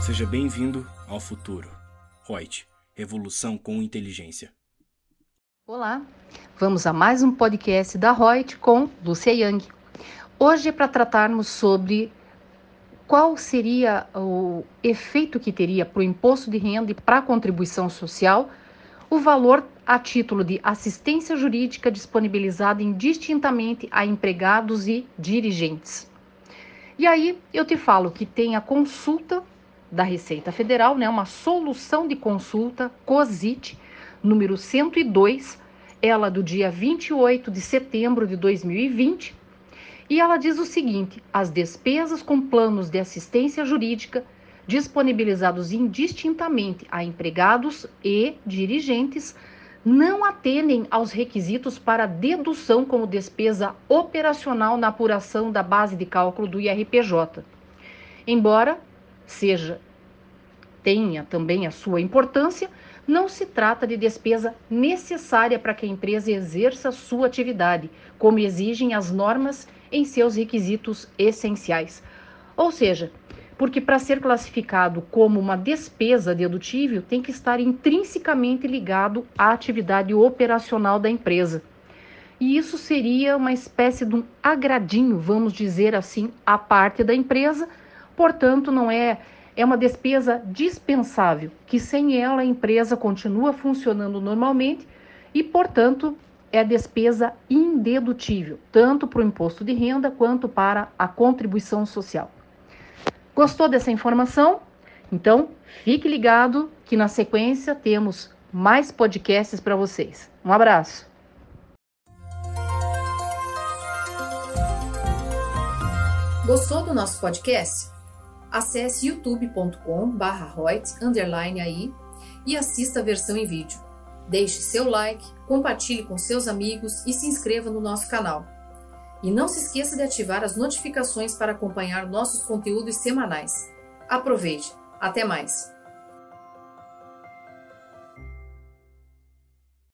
Seja bem-vindo ao futuro. Reut, revolução com inteligência. Olá, vamos a mais um podcast da Reut com Lúcia Yang. Hoje é para tratarmos sobre qual seria o efeito que teria para o imposto de renda e para a contribuição social o valor a título de assistência jurídica disponibilizada indistintamente a empregados e dirigentes. E aí eu te falo que tem a consulta da Receita Federal, né, uma solução de consulta COSIT número 102, ela do dia 28 de setembro de 2020, e ela diz o seguinte: as despesas com planos de assistência jurídica disponibilizados indistintamente a empregados e dirigentes não atendem aos requisitos para dedução como despesa operacional na apuração da base de cálculo do IRPJ. Embora seja tenha também a sua importância, não se trata de despesa necessária para que a empresa exerça sua atividade, como exigem as normas em seus requisitos essenciais. Ou seja, porque para ser classificado como uma despesa dedutível, tem que estar intrinsecamente ligado à atividade operacional da empresa. E isso seria uma espécie de um agradinho, vamos dizer assim, à parte da empresa, portanto, não é é uma despesa dispensável, que sem ela a empresa continua funcionando normalmente e, portanto, é despesa indedutível, tanto para o imposto de renda quanto para a contribuição social. Gostou dessa informação? Então, fique ligado que na sequência temos mais podcasts para vocês. Um abraço. Gostou do nosso podcast? Acesse youtube.com/royts_aí e assista a versão em vídeo. Deixe seu like, compartilhe com seus amigos e se inscreva no nosso canal. E não se esqueça de ativar as notificações para acompanhar nossos conteúdos semanais. Aproveite! Até mais!